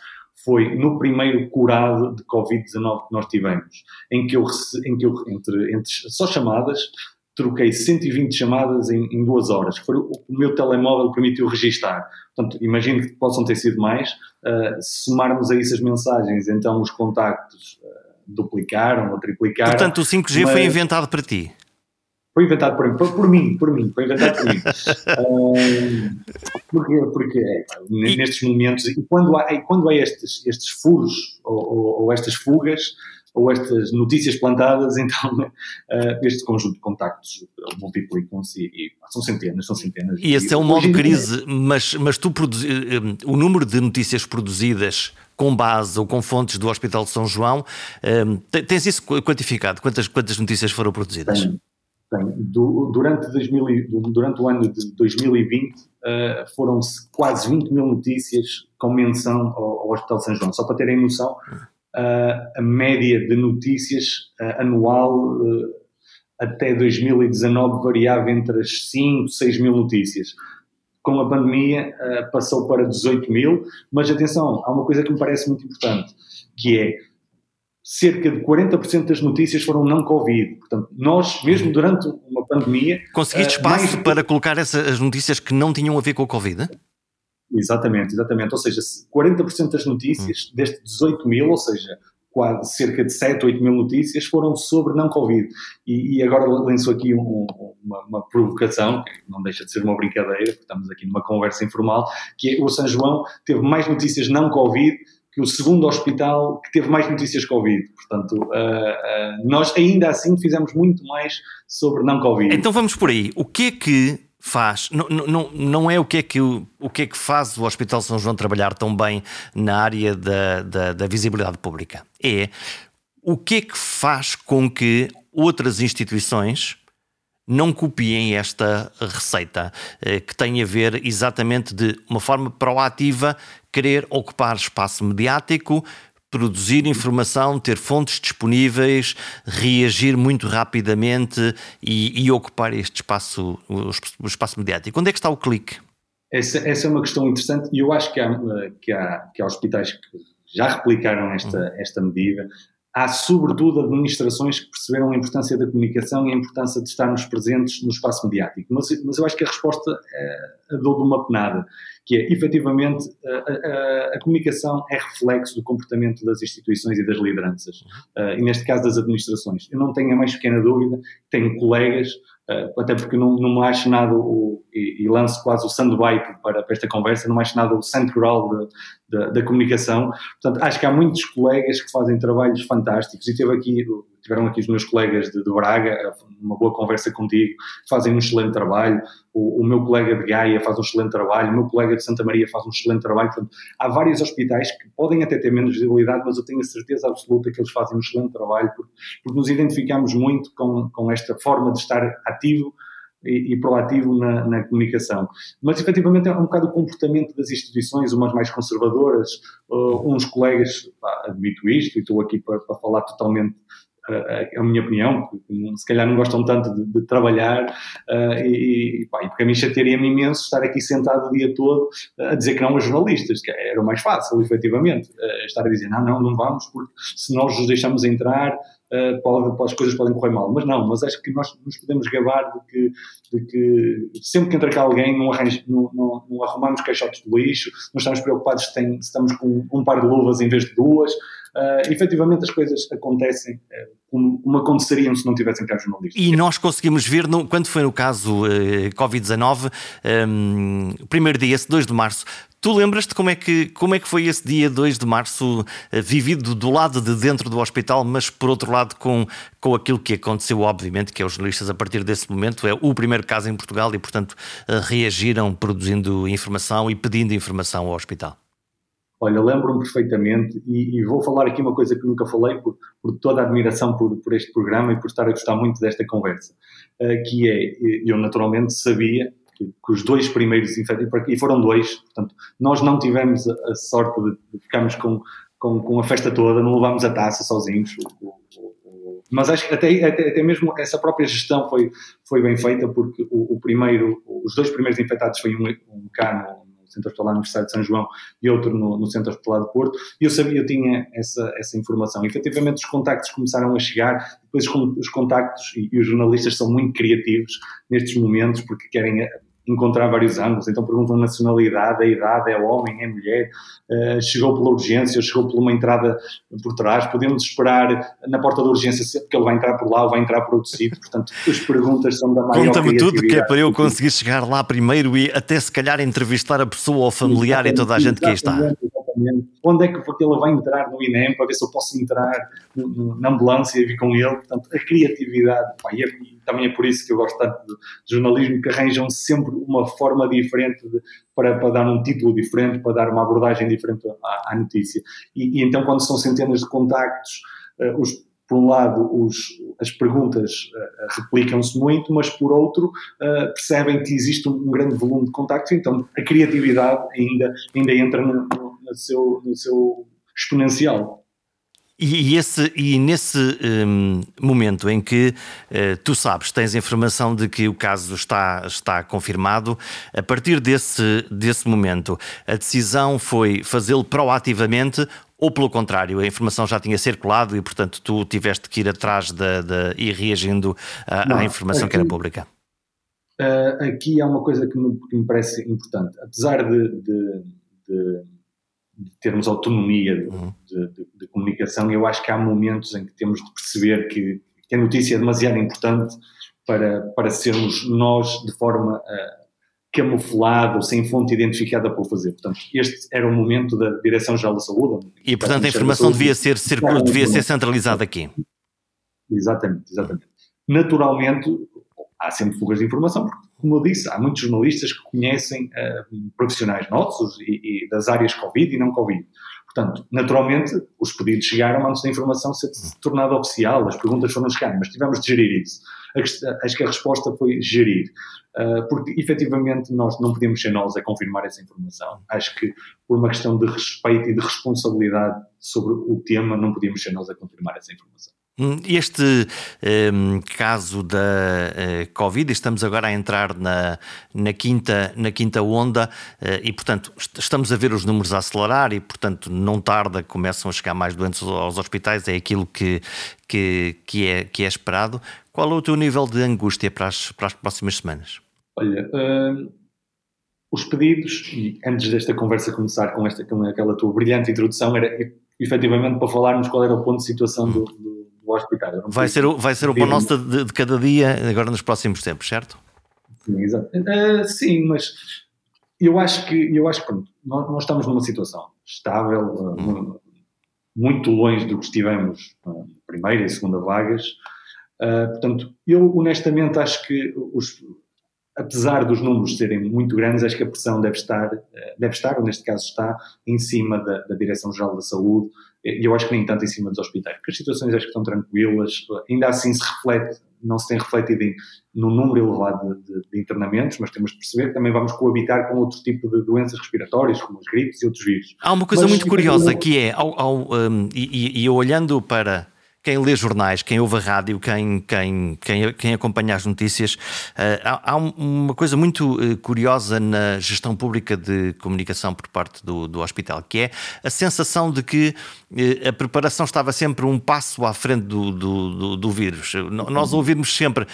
foi no primeiro curado de Covid-19 que nós tivemos, em que eu, em que eu entre, entre só chamadas, troquei 120 chamadas em, em duas horas. Foi o, o meu telemóvel permitiu registar. Portanto, imagino que possam ter sido mais. Uh, somarmos a isso as mensagens, então os contactos uh, duplicaram ou triplicaram. Portanto, o 5G mas... foi inventado para ti? Foi inventado por mim, por, por mim, por mim, foi inventado por mim. uh, *laughs* porque, porque é, nestes momentos, e quando há, e quando há estes, estes furos ou, ou, ou estas fugas, ou estas notícias plantadas, *laughs* então uh, este conjunto de contactos multiplicam-se e, e, são centenas, são centenas. E esse é um modo crise, mas, mas tu produzi, eh, o número de notícias produzidas com base ou com fontes do Hospital de São João, um, eh, tens isso quantificado? Quantas, quantas notícias foram produzidas? Tenho, tenho. Du, durante, 2000, durante o ano de 2020 uh, foram quase 20 mil notícias com menção ao, ao Hospital de São João. Só para terem noção, a média de notícias anual até 2019 variava entre as 5, 6 mil notícias. Com a pandemia passou para 18 mil, mas atenção, há uma coisa que me parece muito importante, que é cerca de 40% das notícias foram não Covid. Portanto, nós, mesmo durante uma pandemia... Conseguiste espaço mais... para colocar essas notícias que não tinham a ver com a Covid? Exatamente, exatamente. Ou seja, 40% das notícias hum. destes 18 mil, ou seja, quase cerca de 7, 8 mil notícias foram sobre não Covid. E, e agora lanço aqui um, uma, uma, provocação, que não deixa de ser uma brincadeira, porque estamos aqui numa conversa informal, que é o São João teve mais notícias não Covid que o segundo hospital que teve mais notícias Covid. Portanto, uh, uh, nós ainda assim fizemos muito mais sobre não Covid. Então vamos por aí. O que é que faz, não, não, não é o que é que, o, o que é que faz o Hospital São João trabalhar tão bem na área da, da, da visibilidade pública. É o que é que faz com que outras instituições não copiem esta receita, eh, que tem a ver exatamente de uma forma proativa, querer ocupar espaço mediático, produzir informação, ter fontes disponíveis, reagir muito rapidamente e, e ocupar este espaço, o espaço mediático. Onde é que está o clique? Essa, essa, é uma questão interessante e eu acho que há, que há, que há hospitais que já replicaram esta, uhum. esta medida. Há, sobretudo, administrações que perceberam a importância da comunicação e a importância de estarmos presentes no espaço mediático. Mas, mas eu acho que a resposta é a dor de uma penada que é, efetivamente, a, a, a, comunicação é reflexo do comportamento das instituições e das lideranças, uh, e neste caso das administrações. Eu não tenho a mais pequena dúvida, tenho colegas, até porque não, não me acho nada, o, e, e lanço quase o sandbite para, para esta conversa, não me acho nada o central da comunicação, portanto, acho que há muitos colegas que fazem trabalhos fantásticos, e teve aqui tiveram aqui os meus colegas de, de Braga, uma boa conversa contigo, fazem um excelente trabalho, o, o, meu colega de Gaia faz um excelente trabalho, o meu colega de Santa Maria faz um excelente trabalho, portanto, há vários hospitais que podem até ter menos visibilidade, mas eu tenho a certeza absoluta que eles fazem um excelente trabalho, porque, porque nos identificamos muito com, com esta forma de estar ativo e, e proativo na, na, comunicação. Mas, efetivamente, é um bocado o comportamento das instituições, umas mais conservadoras, uh, uns colegas, pá, admito isto, e estou aqui para, para falar totalmente a, a, minha opinião, se calhar não gostam tanto de, de trabalhar uh, e, pá, e porque a mim chatearia-me imenso estar aqui sentado o dia todo a dizer que não aos jornalistas, que era o mais fácil, efetivamente, uh, estar a dizer não, não, não vamos, porque se nós os deixamos entrar, uh, pode, as coisas podem correr mal. Mas não, mas acho que nós nos podemos gabar de que, de que sempre que entra cá alguém não, arranja, não, não, não arrumamos caixotes de lixo, não estamos preocupados se, tem, se estamos com um par de luvas em vez de duas, uh, efetivamente as coisas acontecem uh, como, como, aconteceriam se não tivessem cá jornalistas. E nós conseguimos ver, no, quando foi no caso uh, Covid-19, um, primeiro dia, esse 2 de março, Tu lembras-te como, é que, como é que foi esse dia 2 de março uh, vivido do lado de dentro do hospital, mas por outro lado com, com aquilo que aconteceu, obviamente, que é os jornalistas a partir desse momento, é o primeiro caso em Portugal e, portanto, reagiram produzindo informação e pedindo informação ao hospital? Olha, lembro-me perfeitamente e, e, vou falar aqui uma coisa que nunca falei por, por toda a admiração por, por, este programa e por estar a gostar muito desta conversa, uh, que é, eu naturalmente sabia que, que os dois primeiros infectados, e foram dois, portanto, nós não tivemos a, a sorte de, de ficarmos com, com, com, a festa toda, não levámos a taça sozinhos, o, o, o, mas acho que até, até, até, mesmo essa própria gestão foi, foi bem feita, porque o, primeiro, os dois primeiros infectados foi um, um Centro Hospitalar Universitário de São João e outro no, no Centro Hospitalar de Porto, e eu sabia, eu tinha essa, essa informação. E, efetivamente, os contactos começaram a chegar, depois os contactos, e, e os jornalistas são muito criativos nestes momentos, porque querem encontrar vários ângulos, então perguntam nacionalidade, a idade, é homem, é mulher, uh, chegou pela urgência, chegou por uma entrada por trás, podemos esperar na porta da urgência porque ele vai entrar por lá ou vai entrar por outro sítio, portanto as perguntas são da maior Conta-me tudo que é para eu conseguir chegar lá primeiro e até se calhar entrevistar a pessoa ou familiar e toda a gente que aí está. Exatamente. Onde é que ele vai entrar no INEM para ver se eu posso entrar na ambulância e vir com ele? Portanto, a criatividade, pá, e, e, também é por isso que eu gosto tanto de jornalismo, que arranjam sempre uma forma diferente de, para, para, dar um título diferente, para dar uma abordagem diferente à, à notícia. E, e, então, quando são centenas de contactos, uh, os, por um lado, os, as perguntas uh, replicam-se muito, mas por outro, uh, percebem que existe um, um, grande volume de contactos, então a criatividade ainda, ainda entra no, no, seu, no seu exponencial. E, esse, e nesse um, momento em que uh, tu sabes, tens informação de que o caso está, está confirmado, a partir desse, desse momento, a decisão foi fazê-lo proativamente ou pelo contrário, a informação já tinha circulado e, portanto, tu tiveste que ir atrás de, de ir reagindo à, Não, à informação aqui, que era pública? Uh, aqui há uma coisa que me, que me, parece importante. Apesar de, de, de de termos autonomia de, uhum. de, de, de, comunicação. Eu acho que há momentos em que temos de perceber que, que a notícia é demasiado importante para, para sermos nós de forma uh, camuflada ou sem fonte identificada para o fazer. Portanto, este era o momento da Direção-Geral da Saúde. E, portanto, a informação devia ser, ser, devia ser centralizada aqui. Exatamente, exatamente. Naturalmente, há sempre fugas de informação, porque, como eu disse, há muitos jornalistas que conhecem uh, profissionais nossos e, e, das áreas Covid e não Covid. Portanto, naturalmente, os pedidos chegaram antes da informação ser tornada oficial, as perguntas foram chegando, mas tivemos de gerir isso. Acho que a resposta foi gerir, uh, porque efetivamente nós não podemos ser nós a confirmar essa informação. Acho que por uma questão de respeito e de responsabilidade sobre o tema, não podíamos ser nós a confirmar essa informação. Hum, este um, caso da uh, Covid, estamos agora a entrar na, na, quinta, na quinta onda uh, e, portanto, estamos a ver os números a acelerar e, portanto, não tarda, começam a chegar mais doentes aos hospitais, é aquilo que, que, que, é, que é esperado. Qual é o teu nível de angústia para as, para as próximas semanas? Olha, uh, os pedidos, e antes desta conversa começar com, esta, com aquela tua brilhante introdução, era efetivamente para falarmos qual era o ponto de situação do, do do hospital. Vai ser, o, vai ser o pão nosso de, de, cada dia agora nos próximos tempos, certo? Sim, exato. Uh, sim, mas eu acho que, eu acho que pronto, nós, nós estamos numa situação estável, uh, hum. muito longe do que estivemos na primeira e segunda vagas. Uh, portanto, eu honestamente acho que os, apesar dos números serem muito grandes, acho que a pressão deve estar, deve estar, ou neste caso está, em cima da, da Direção-Geral da Saúde, e eu acho que nem tanto em cima dos hospitais, porque as situações acho que estão tranquilas, ainda assim se reflete, não se tem refletido em, no número elevado de, de, de, internamentos, mas temos de perceber que também vamos coabitar com outro tipo de doenças respiratórias, como as gripes e outros vírus. Há uma coisa mas, muito curiosa que é, ao, ao, um, e, e eu olhando para quem lê jornais, quem ouve a rádio, quem, quem, quem, quem acompanha as notícias, uh, há, há, uma coisa muito uh, curiosa na gestão pública de comunicação por parte do, do hospital, que é a sensação de que uh, a preparação estava sempre um passo à frente do, do, do, do vírus. Nós ouvimos sempre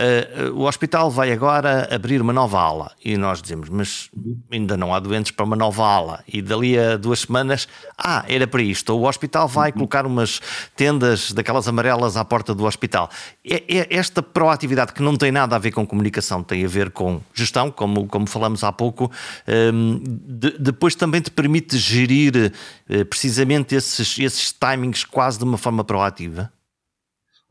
Uh, o hospital vai agora abrir uma nova ala. E nós dizemos, mas ainda não há doentes para uma nova ala. E dali a duas semanas, ah, era para isto. O hospital vai colocar umas tendas daquelas amarelas à porta do hospital. É, é esta proatividade que não tem nada a ver com comunicação, tem a ver com gestão, como, como falamos há pouco, um, de, depois também te permite gerir uh, precisamente esses, esses timings quase de uma forma proativa.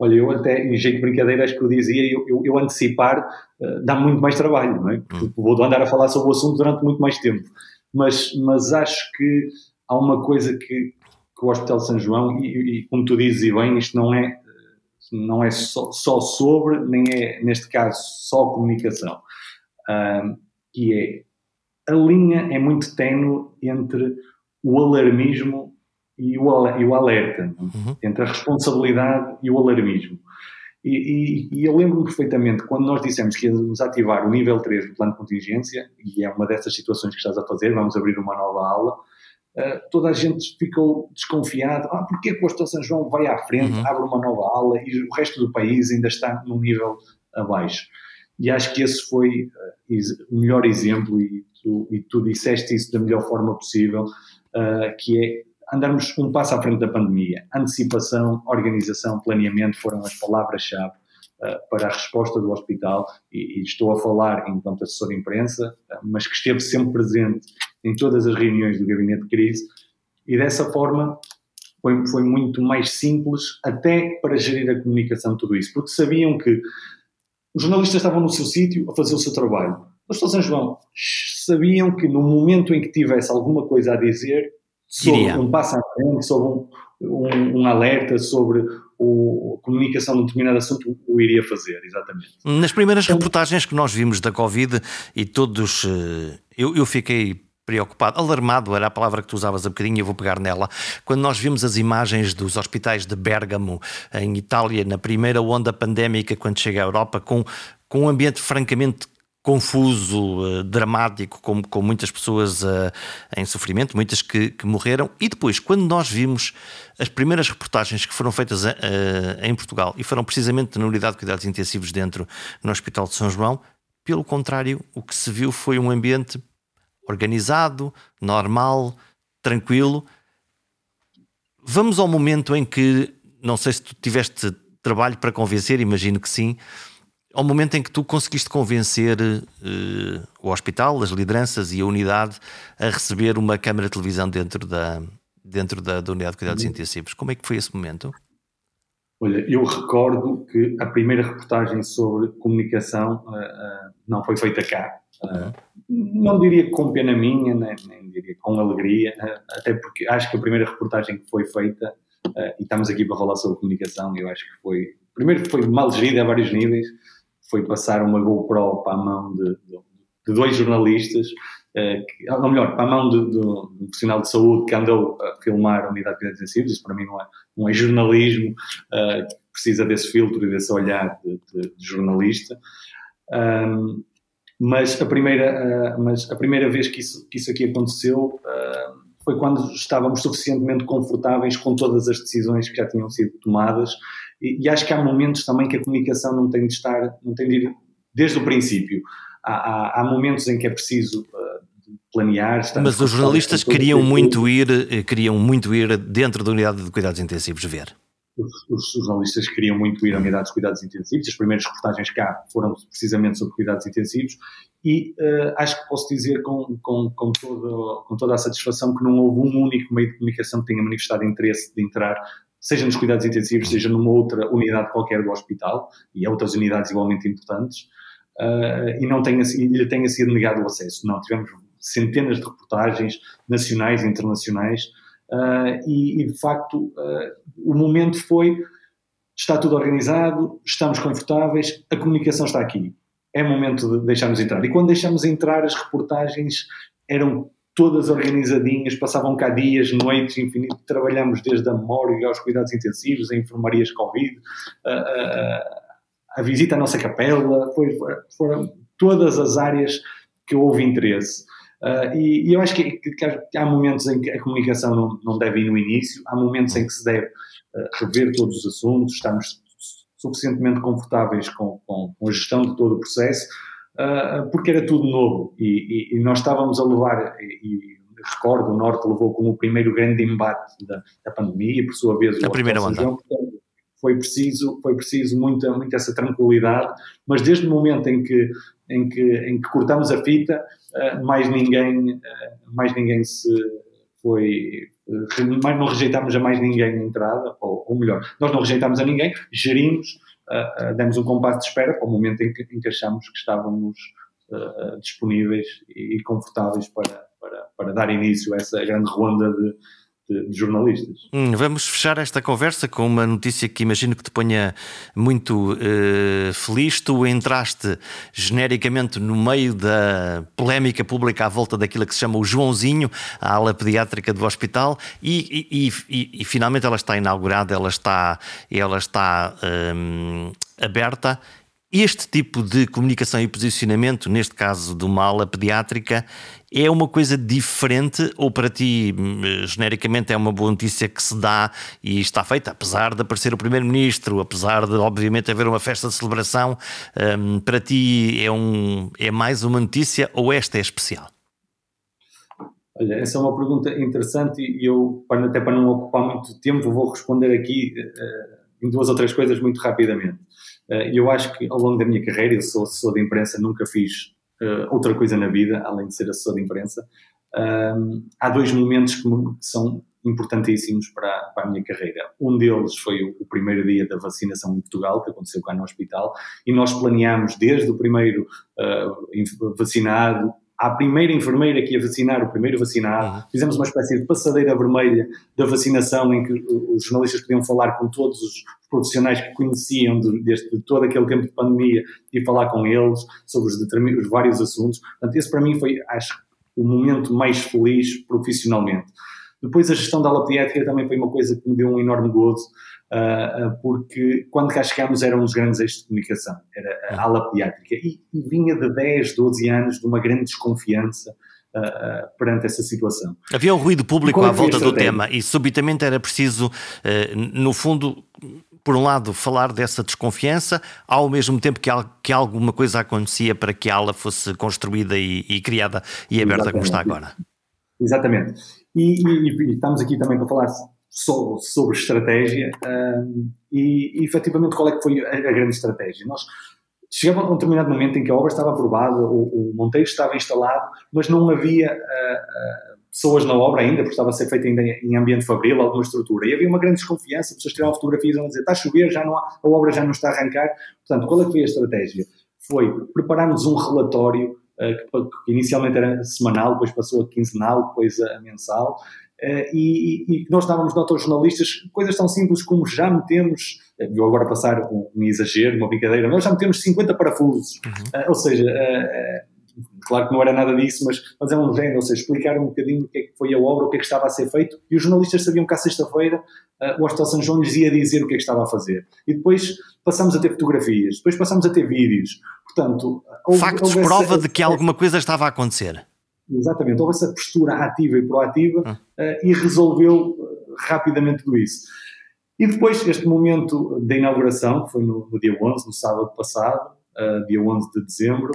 Olha, eu até, em jeito de brincadeira, acho que eu dizia, eu, eu, eu antecipar uh, dá muito mais trabalho, não é? Porque hum. vou andar a falar sobre o assunto durante muito mais tempo. Mas, mas acho que há uma coisa que, que o Hospital de São João, e, e, como tu dizes e bem, isto não é, não é só, só sobre, nem é, neste caso, só comunicação. Uh, que é, a linha é muito tenue entre o alarmismo e o, alerta, uhum. entre a responsabilidade e o alarmismo. E, e, e eu lembro-me perfeitamente quando nós dissemos que íamos ativar o nível 3 do plano de contingência, e é uma dessas situações que estás a fazer, vamos abrir uma nova aula, uh, toda a gente ficou desconfiada, ah, porquê que o Hospital São João vai à frente, uhum. abre uma nova aula e o resto do país ainda está num nível abaixo? E acho que esse foi uh, o melhor exemplo, e tu, e tu disseste isso da melhor forma possível, uh, que é andarmos um passo à frente da pandemia. Antecipação, organização, planeamento foram as palavras-chave uh, para a resposta do hospital e, estou a falar enquanto assessor de imprensa, uh, mas que esteve sempre presente em todas as reuniões do gabinete de crise e dessa forma foi, foi muito mais simples até para gerir a comunicação de tudo isso, porque sabiam que os jornalistas estavam no seu sítio a fazer o seu trabalho. Mas São João sabiam que no momento em que tivesse alguma coisa a dizer, sobre um passo à frente, sobre um, um, um alerta, sobre o, a comunicação de um determinado assunto, o iria fazer, exatamente. Nas primeiras então, reportagens que nós vimos da Covid, e todos, eh, eu, eu fiquei preocupado, alarmado era a palavra que tu usavas há bocadinho e eu vou pegar nela. Quando nós vimos as imagens dos hospitais de Bergamo, em Itália, na primeira onda pandémica, quando chega à Europa, com, com um ambiente francamente confuso, uh, dramático, com, com muitas pessoas uh, em sofrimento, muitas que, que, morreram. E depois, quando nós vimos as primeiras reportagens que foram feitas uh, em Portugal e foram precisamente na unidade de cuidados intensivos dentro no Hospital de São João, pelo contrário, o que se viu foi um ambiente organizado, normal, tranquilo. Vamos ao momento em que, não sei se tu tiveste trabalho para convencer, imagino que sim, ao momento em que tu conseguiste convencer uh, o hospital, as lideranças e a unidade a receber uma câmara de televisão dentro da, dentro da, da unidade de cuidados uhum. intensivos. Como é que foi esse momento? Olha, eu recordo que a primeira reportagem sobre comunicação uh, uh, não foi feita cá. Uh, não diria com pena minha, nem, nem diria com alegria, até porque acho que a primeira reportagem que foi feita, e estamos aqui para falar sobre comunicação, eu acho que foi. Primeiro foi mal gerida a vários níveis, foi passar uma GoPro para a mão de, de, dois jornalistas eh, ou melhor, para a mão de, um profissional de saúde que andou a filmar a unidade de cuidados intensivos, isso para mim não é, não é jornalismo, uh, precisa desse filtro e desse olhar de, jornalista. Um, mas, a primeira, uh, mas a primeira vez que isso, que isso aqui aconteceu uh, foi quando estávamos suficientemente confortáveis com todas as decisões que já tinham sido tomadas e, e acho que há momentos também que a comunicação não tem de estar, não tem de ir desde o princípio. Há, há, há momentos em que é preciso planear. Mas os jornalistas queriam muito ir, eh, queriam muito ir dentro da unidade de cuidados intensivos ver. Os, os, jornalistas queriam muito ir à unidade de cuidados intensivos. As primeiras reportagens cá foram precisamente sobre cuidados intensivos e uh, acho que posso dizer com, com, com, todo, com toda a satisfação que não houve um único meio de comunicação que tenha manifestado interesse de entrar seja nos cuidados intensivos, seja numa outra unidade qualquer do hospital, e outras unidades igualmente importantes, uh, e não tenha, lhe tenha sido negado o acesso. Não, tivemos centenas de reportagens nacionais e internacionais, uh, e, e, de facto o momento foi: está tudo organizado, estamos confortáveis, a comunicação está aqui. É momento de deixarmos entrar. E quando deixamos entrar, as reportagens eram todas organizadinhas, passavam cá dias, noites, infinito, trabalhamos desde a morgue aos cuidados intensivos, a enfermarias Covid, a, a, a visita à nossa capela, foi, foram todas as áreas que houve interesse. Uh, e, e, eu acho que, que, que, há momentos em que a comunicação não, não deve ir no início, há momentos em que se deve uh, rever todos os assuntos, estamos suficientemente confortáveis com, com, com a gestão de todo o processo, uh, porque era tudo novo e, e, e, nós estávamos a levar, e, recordo, o Norte levou como o primeiro grande embate da, da pandemia, por sua vez, a primeira onda. Foi preciso, foi preciso muita, muita essa tranquilidade, mas desde o momento em que, em que, em que cortamos a fita, eh, mais ninguém, eh, mais ninguém se foi, mais não rejeitámos a mais ninguém a entrada, ou, ou melhor, nós não rejeitámos a ninguém, gerimos, uh, uh, demos um compasso de espera para o momento em que, em que achamos que estávamos uh, disponíveis e, e confortáveis para, para, para, dar início a essa grande ronda de, de, jornalistas. Hum, vamos fechar esta conversa com uma notícia que imagino que te ponha muito uh, feliz. Tu entraste genericamente no meio da polémica pública à volta daquilo que se chama o Joãozinho, a ala pediátrica do hospital, e, e, e, e finalmente ela está inaugurada, ela está, ela está um, aberta este tipo de comunicação e posicionamento, neste caso uma ala pediátrica, é uma coisa diferente ou para ti, hum, genericamente, é uma boa notícia que se dá e está feita, apesar de aparecer o Primeiro-Ministro, apesar de, obviamente, haver uma festa de celebração, um, para ti é, um, é mais uma notícia ou esta é especial? Olha, essa é uma pergunta interessante e eu, até para não ocupar muito tempo, vou responder aqui uh, em duas ou três coisas muito rapidamente. Uh, eu acho que ao longo da minha carreira, eu sou assessor de imprensa, nunca fiz uh, outra coisa na vida, além de ser assessor de imprensa. Há dois momentos que, são importantíssimos para, para, a minha carreira. Um deles foi o, o, primeiro dia da vacinação em Portugal, que aconteceu cá no hospital, e nós planeámos desde o primeiro uh, vacinado à primeira enfermeira que ia vacinar o primeiro vacinado, fizemos uma espécie de passadeira vermelha da vacinação em que os jornalistas podiam falar com todos os profissionais que conheciam de, deste, de todo aquele tempo de pandemia e falar com eles sobre os, os vários assuntos. Portanto, esse para mim foi, acho, o momento mais feliz profissionalmente. Depois a gestão da ala pediátrica também foi uma coisa que me deu um enorme gozo, uh, porque quando cá chegámos eram os grandes eixos de comunicação, era a ala pediátrica, e, e vinha de 10, 12 anos de uma grande desconfiança Uh, perante essa situação. Havia um ruído público à volta do tema e subitamente era preciso, uh, no fundo, por um lado, falar dessa desconfiança, ao mesmo tempo que, que alguma coisa acontecia para que a ala fosse construída e, e criada e aberta Exatamente. como está agora. Exatamente. E, e, e, estamos aqui também para falar sobre, sobre estratégia um, e, e efetivamente qual é que foi a, a grande estratégia. Nós chegamos a um determinado momento em que a obra estava aprovada, o, o Monteiro estava instalado, mas não havia uh, uh, pessoas na obra ainda, porque estava a ser feita ainda em ambiente fabril, alguma estrutura. E havia uma grande desconfiança, pessoas tiravam fotografias e iam dizer, está a chover, já não há, a obra já não está a arrancar. Portanto, qual é que foi a estratégia? Foi prepararmos um relatório que, que, inicialmente era semanal, depois passou a quinzenal, depois a, mensal, Uh, e, e, nós dávamos nota aos jornalistas coisas tão simples como já metemos, vou agora passar um, um exagero, uma brincadeira, nós já metemos 50 parafusos. Uhum. Uh, ou seja, claro que não era nada disso, mas, mas é um género, ou seja, explicar um bocadinho o que é que foi a obra, o que é que estava a ser feito, e os jornalistas sabiam que à sexta-feira o Hospital São João lhes ia dizer o que é que estava a fazer. E depois passamos a ter fotografias, depois passamos a ter vídeos. Portanto, houve, Factos houve prova essa, de que alguma coisa estava a acontecer. Exatamente, houve essa postura ativa e proativa uh, e resolveu rapidamente tudo isso. E depois, este momento da inauguração, que foi no, no dia 11, no sábado passado, uh, dia 11 de dezembro,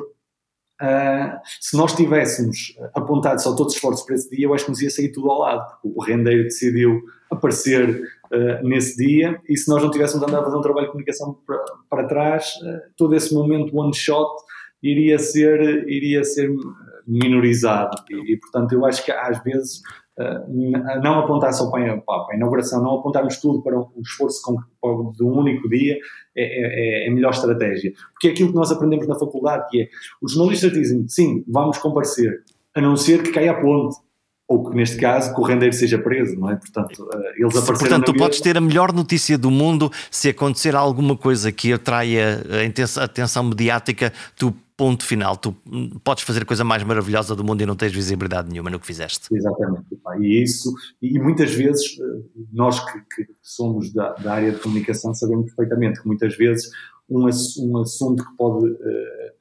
uh, se nós tivéssemos apontado só todos os esforços para esse dia, eu acho que nos ia sair tudo ao lado, porque o rendeiro decidiu aparecer uh, nesse dia, e se nós não tivéssemos andado a fazer um trabalho de comunicação para, para trás, todo esse momento one shot iria ser, iria ser minorizado. E, e, portanto, eu acho que às vezes uh, não apontar só para a, para a, inauguração, não apontarmos tudo para um esforço com, de um único dia é, é, é, a melhor estratégia. Porque é aquilo que nós aprendemos na faculdade, que é, os jornalistas dizem, sim, vamos comparecer, a não ser que caia a ponte ou que neste caso que o rendeiro seja preso, não é? Portanto, eh, eles Portanto, tu podes ter a melhor notícia do mundo se acontecer alguma coisa que atraia a atenção mediática, tu ponto final. Tu podes fazer a coisa mais maravilhosa do mundo e não tens visibilidade nenhuma no que fizeste. Exatamente. E isso, e muitas vezes, eh, nós que, que somos da, da, área de comunicação sabemos perfeitamente que muitas vezes um, um assunto que pode uh,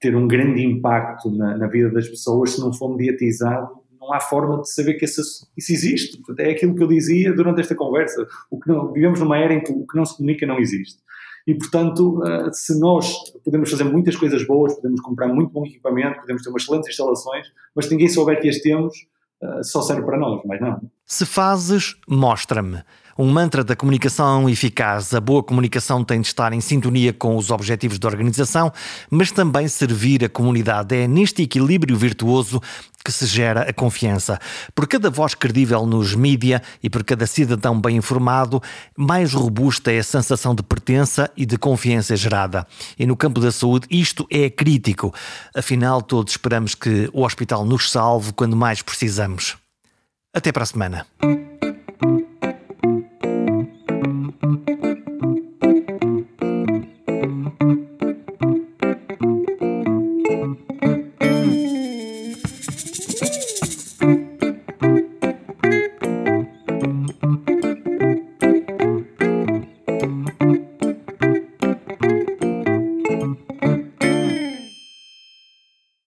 ter um grande impacto na, na, vida das pessoas, se não for mediatizado, não há forma de saber que esse, isso existe. É aquilo que eu dizia durante esta conversa. O que não, vivemos numa era em que o que não se comunica não existe. E, portanto, eh, se nós podemos fazer muitas coisas boas, podemos comprar muito bom equipamento, podemos ter umas excelentes instalações, mas se ninguém souber que as temos, eh, só serve para nós, mas não. Se fazes, mostra-me. Um mantra da comunicação eficaz. A boa comunicação tem de estar em sintonia com os objetivos da organização, mas também servir a comunidade. É neste equilíbrio virtuoso que se gera a confiança. Por cada voz credível nos mídia e por cada cidadão bem informado, mais robusta é a sensação de pertença e de confiança gerada. E no campo da saúde, isto é crítico. Afinal, todos esperamos que o hospital nos salve quando mais precisamos. Até para a semana.